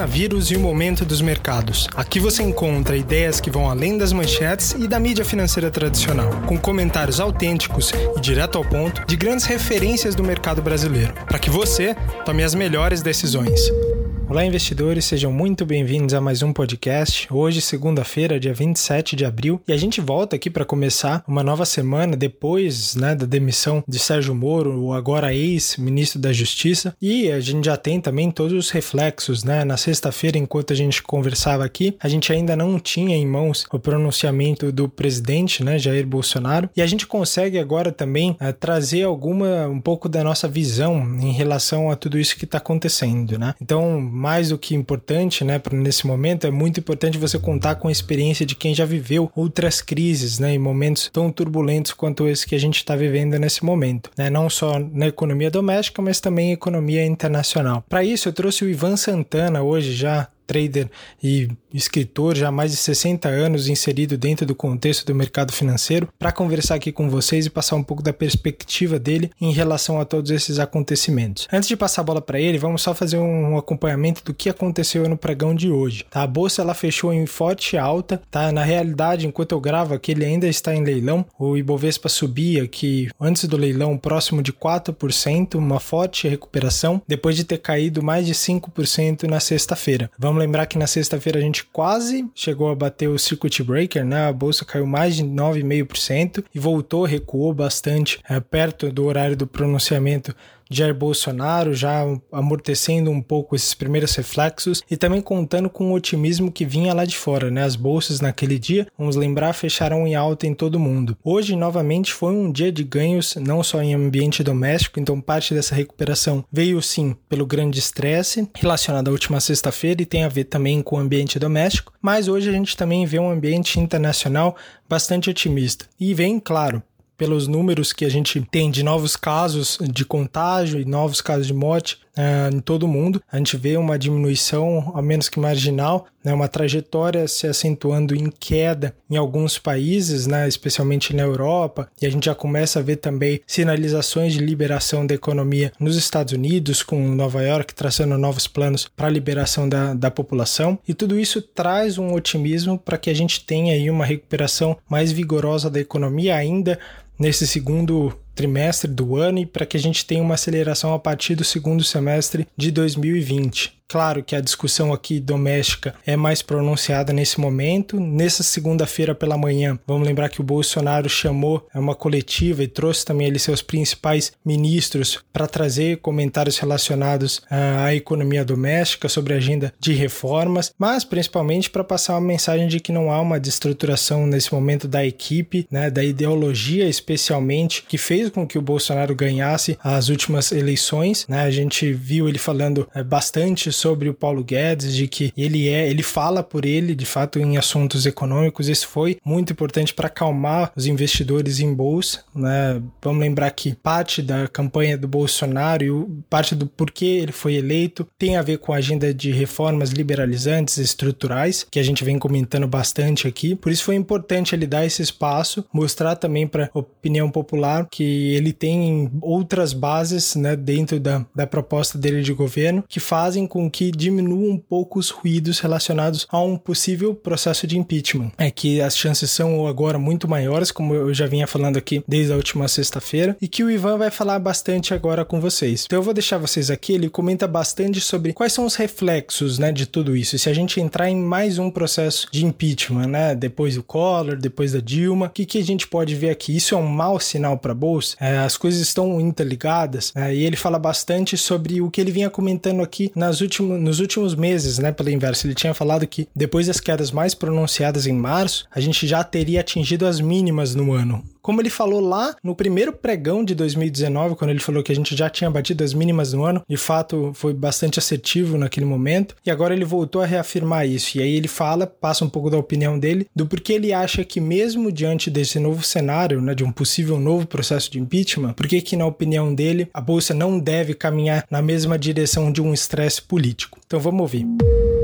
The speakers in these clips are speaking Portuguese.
coronavírus e o momento dos mercados. Aqui você encontra ideias que vão além das manchetes e da mídia financeira tradicional, com comentários autênticos e direto ao ponto de grandes referências do mercado brasileiro, para que você tome as melhores decisões. Olá, investidores, sejam muito bem-vindos a mais um podcast. Hoje, segunda-feira, dia 27 de abril, e a gente volta aqui para começar uma nova semana depois né, da demissão de Sérgio Moro, o agora ex-ministro da Justiça, e a gente já tem também todos os reflexos. Né? Na sexta-feira, enquanto a gente conversava aqui, a gente ainda não tinha em mãos o pronunciamento do presidente, né, Jair Bolsonaro, e a gente consegue agora também uh, trazer alguma, um pouco da nossa visão em relação a tudo isso que está acontecendo. Né? Então, mais do que importante, né, nesse momento, é muito importante você contar com a experiência de quem já viveu outras crises, né, em momentos tão turbulentos quanto esse que a gente está vivendo nesse momento, né, não só na economia doméstica, mas também economia internacional. Para isso, eu trouxe o Ivan Santana hoje já trader e escritor já há mais de 60 anos inserido dentro do contexto do mercado financeiro, para conversar aqui com vocês e passar um pouco da perspectiva dele em relação a todos esses acontecimentos. Antes de passar a bola para ele, vamos só fazer um acompanhamento do que aconteceu no pregão de hoje. Tá? A bolsa ela fechou em forte alta, tá? Na realidade, enquanto eu gravo aqui, ele ainda está em leilão. O Ibovespa subia que antes do leilão próximo de 4%, uma forte recuperação depois de ter caído mais de 5% na sexta-feira. Vamos lembrar que na sexta-feira a gente quase chegou a bater o circuit breaker, né? A bolsa caiu mais de 9,5% e voltou, recuou bastante é, perto do horário do pronunciamento Jair Bolsonaro já amortecendo um pouco esses primeiros reflexos e também contando com o otimismo que vinha lá de fora, né? As bolsas naquele dia, vamos lembrar, fecharam em alta em todo mundo. Hoje, novamente, foi um dia de ganhos, não só em ambiente doméstico, então parte dessa recuperação veio sim pelo grande estresse relacionado à última sexta-feira e tem a ver também com o ambiente doméstico, mas hoje a gente também vê um ambiente internacional bastante otimista. E vem, claro, pelos números que a gente tem de novos casos de contágio e novos casos de morte uh, em todo o mundo. A gente vê uma diminuição, ao menos que marginal, né, uma trajetória se acentuando em queda em alguns países, né, especialmente na Europa, e a gente já começa a ver também sinalizações de liberação da economia nos Estados Unidos, com Nova York traçando novos planos para a liberação da, da população, e tudo isso traz um otimismo para que a gente tenha aí uma recuperação mais vigorosa da economia ainda nesse segundo trimestre do ano e para que a gente tenha uma aceleração a partir do segundo semestre de 2020. Claro que a discussão aqui doméstica é mais pronunciada nesse momento. Nessa segunda-feira pela manhã, vamos lembrar que o Bolsonaro chamou uma coletiva e trouxe também ali seus principais ministros para trazer comentários relacionados à economia doméstica sobre a agenda de reformas, mas principalmente para passar uma mensagem de que não há uma destruturação nesse momento da equipe, né, da ideologia especialmente que fez com que o Bolsonaro ganhasse as últimas eleições. Né? A gente viu ele falando é, bastante sobre o Paulo Guedes, de que ele é, ele fala por ele, de fato, em assuntos econômicos. Isso foi muito importante para acalmar os investidores em bolsa. Né? Vamos lembrar que parte da campanha do Bolsonaro e parte do porquê ele foi eleito tem a ver com a agenda de reformas liberalizantes estruturais, que a gente vem comentando bastante aqui. Por isso foi importante ele dar esse espaço, mostrar também para a opinião popular que ele tem outras bases né, dentro da, da proposta dele de governo que fazem com que diminuam um pouco os ruídos relacionados a um possível processo de impeachment. É que as chances são agora muito maiores, como eu já vinha falando aqui desde a última sexta-feira, e que o Ivan vai falar bastante agora com vocês. Então eu vou deixar vocês aqui, ele comenta bastante sobre quais são os reflexos né, de tudo isso. Se a gente entrar em mais um processo de impeachment, né, depois do Collor, depois da Dilma, o que, que a gente pode ver aqui? Isso é um mau sinal para a Bolsa? É, as coisas estão interligadas? É, e ele fala bastante sobre o que ele vinha comentando aqui nas últimas último, nos últimos meses, né, pelo inverso, ele tinha falado que depois das quedas mais pronunciadas em março, a gente já teria atingido as mínimas no ano. Como ele falou lá no primeiro pregão de 2019, quando ele falou que a gente já tinha batido as mínimas no ano, de fato foi bastante assertivo naquele momento, e agora ele voltou a reafirmar isso. E aí ele fala, passa um pouco da opinião dele, do porquê ele acha que mesmo diante desse novo cenário, né, de um possível novo processo de impeachment, por que na opinião dele a bolsa não deve caminhar na mesma direção de um estresse político. Então vamos ouvir.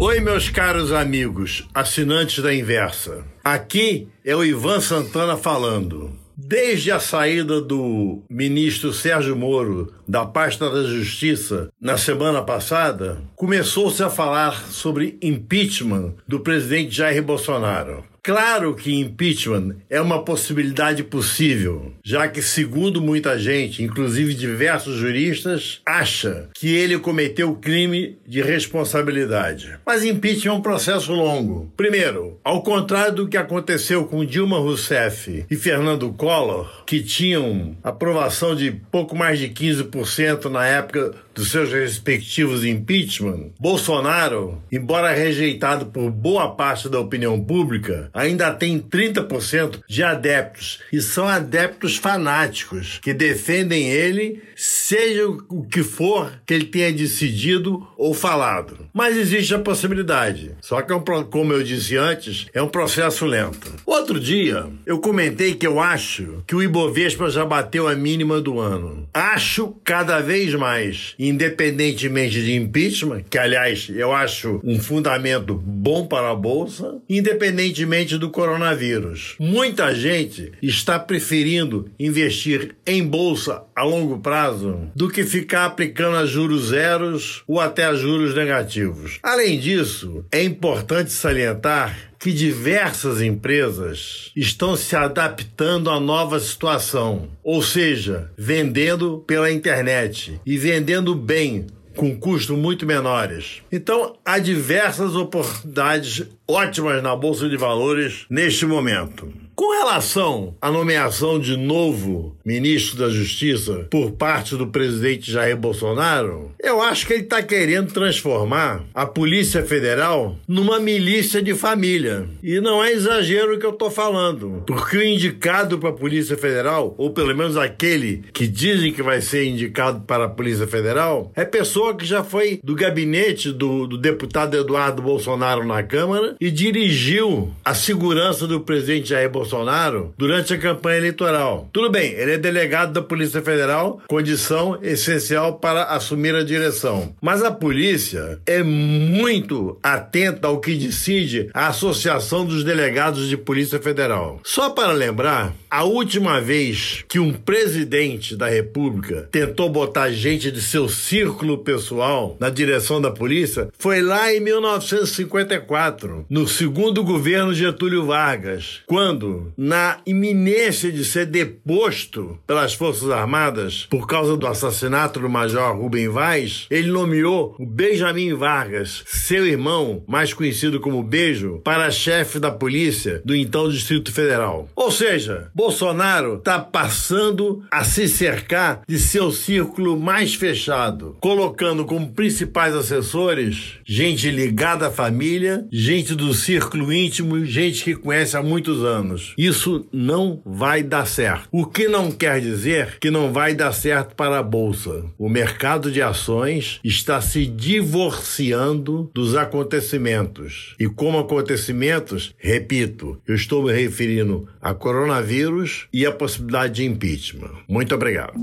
Oi, meus caros amigos, assinantes da Inversa. Aqui é o Ivan Santana falando. Desde a saída do ministro Sérgio Moro da pasta da Justiça na semana passada, começou-se a falar sobre impeachment do presidente Jair Bolsonaro. Claro que impeachment é uma possibilidade possível, já que, segundo muita gente, inclusive diversos juristas, acha que ele cometeu crime de responsabilidade. Mas impeachment é um processo longo. Primeiro, ao contrário do que aconteceu com Dilma Rousseff e Fernando Collor, que tinham aprovação de pouco mais de 15% na época dos seus respectivos impeachment, Bolsonaro, embora rejeitado por boa parte da opinião pública, ainda tem 30% de adeptos e são adeptos fanáticos que defendem ele, seja o que for que ele tenha decidido ou falado. Mas existe a possibilidade. Só que, é um, como eu disse antes, é um processo lento. Outro dia, eu comentei que eu acho que o Ibovespa já bateu a mínima do ano. Acho cada vez mais independentemente de impeachment, que aliás eu acho um fundamento bom para a bolsa, independentemente do coronavírus. Muita gente está preferindo investir em bolsa a longo prazo do que ficar aplicando a juros zeros ou até a juros negativos. Além disso, é importante salientar que diversas empresas estão se adaptando à nova situação, ou seja, vendendo pela internet e vendendo bem com custos muito menores. Então, há diversas oportunidades ótimas na bolsa de valores neste momento. Com relação à nomeação de novo ministro da Justiça por parte do presidente Jair Bolsonaro, eu acho que ele está querendo transformar a Polícia Federal numa milícia de família. E não é exagero o que eu estou falando, porque o indicado para a Polícia Federal, ou pelo menos aquele que dizem que vai ser indicado para a Polícia Federal, é pessoa que já foi do gabinete do, do deputado Eduardo Bolsonaro na Câmara e dirigiu a segurança do presidente Jair Bolsonaro Bolsonaro durante a campanha eleitoral. Tudo bem, ele é delegado da Polícia Federal, condição essencial para assumir a direção. Mas a polícia é muito atenta ao que decide a Associação dos Delegados de Polícia Federal. Só para lembrar, a última vez que um presidente da República tentou botar gente de seu círculo pessoal na direção da polícia foi lá em 1954, no segundo governo Getúlio Vargas, quando na iminência de ser deposto pelas Forças Armadas por causa do assassinato do Major Rubem Vaz, ele nomeou o Benjamin Vargas, seu irmão, mais conhecido como Beijo, para chefe da polícia do então Distrito Federal. Ou seja, Bolsonaro está passando a se cercar de seu círculo mais fechado, colocando como principais assessores gente ligada à família, gente do círculo íntimo, gente que conhece há muitos anos. Isso não vai dar certo. O que não quer dizer que não vai dar certo para a bolsa. O mercado de ações está se divorciando dos acontecimentos. E como acontecimentos, repito, eu estou me referindo a coronavírus e a possibilidade de impeachment. Muito obrigado.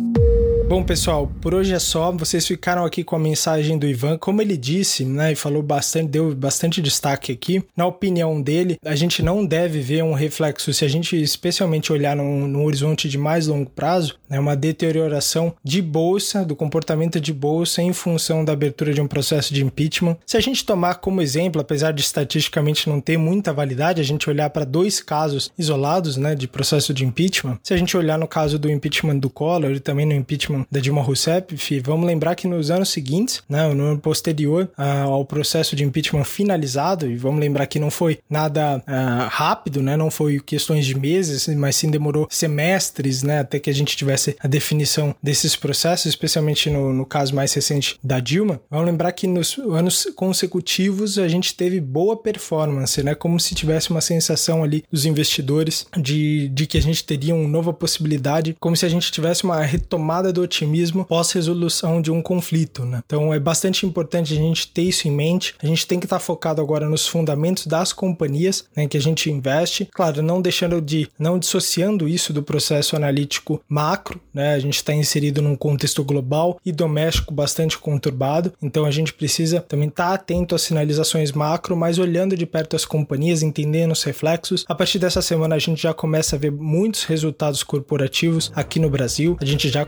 Bom, pessoal, por hoje é só. Vocês ficaram aqui com a mensagem do Ivan. Como ele disse, né, e falou bastante, deu bastante destaque aqui. Na opinião dele, a gente não deve ver um reflexo, se a gente especialmente olhar no, no horizonte de mais longo prazo, né, uma deterioração de bolsa, do comportamento de bolsa em função da abertura de um processo de impeachment. Se a gente tomar como exemplo, apesar de estatisticamente não ter muita validade, a gente olhar para dois casos isolados, né, de processo de impeachment. Se a gente olhar no caso do impeachment do Collor e também no impeachment impeachment da Dilma Rousseff, vamos lembrar que nos anos seguintes, né, no ano posterior ao processo de impeachment finalizado, e vamos lembrar que não foi nada uh, rápido, né, não foi questões de meses, mas sim demorou semestres, né, até que a gente tivesse a definição desses processos, especialmente no, no caso mais recente da Dilma. Vamos lembrar que nos anos consecutivos a gente teve boa performance, né, como se tivesse uma sensação ali dos investidores de, de que a gente teria uma nova possibilidade, como se a gente tivesse uma retomada do otimismo pós-resolução de um conflito, né? Então é bastante importante a gente ter isso em mente. A gente tem que estar tá focado agora nos fundamentos das companhias, né, que a gente investe. Claro, não deixando de, não dissociando isso do processo analítico macro, né? A gente está inserido num contexto global e doméstico bastante conturbado. Então a gente precisa também estar tá atento às sinalizações macro, mas olhando de perto as companhias, entendendo os reflexos. A partir dessa semana a gente já começa a ver muitos resultados corporativos aqui no Brasil. A gente já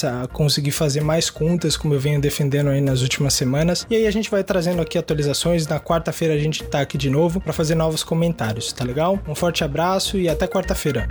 começa a conseguir fazer mais contas, como eu venho defendendo aí nas últimas semanas. E aí a gente vai trazendo aqui atualizações. Na quarta-feira a gente tá aqui de novo para fazer novos comentários, tá legal? Um forte abraço e até quarta-feira.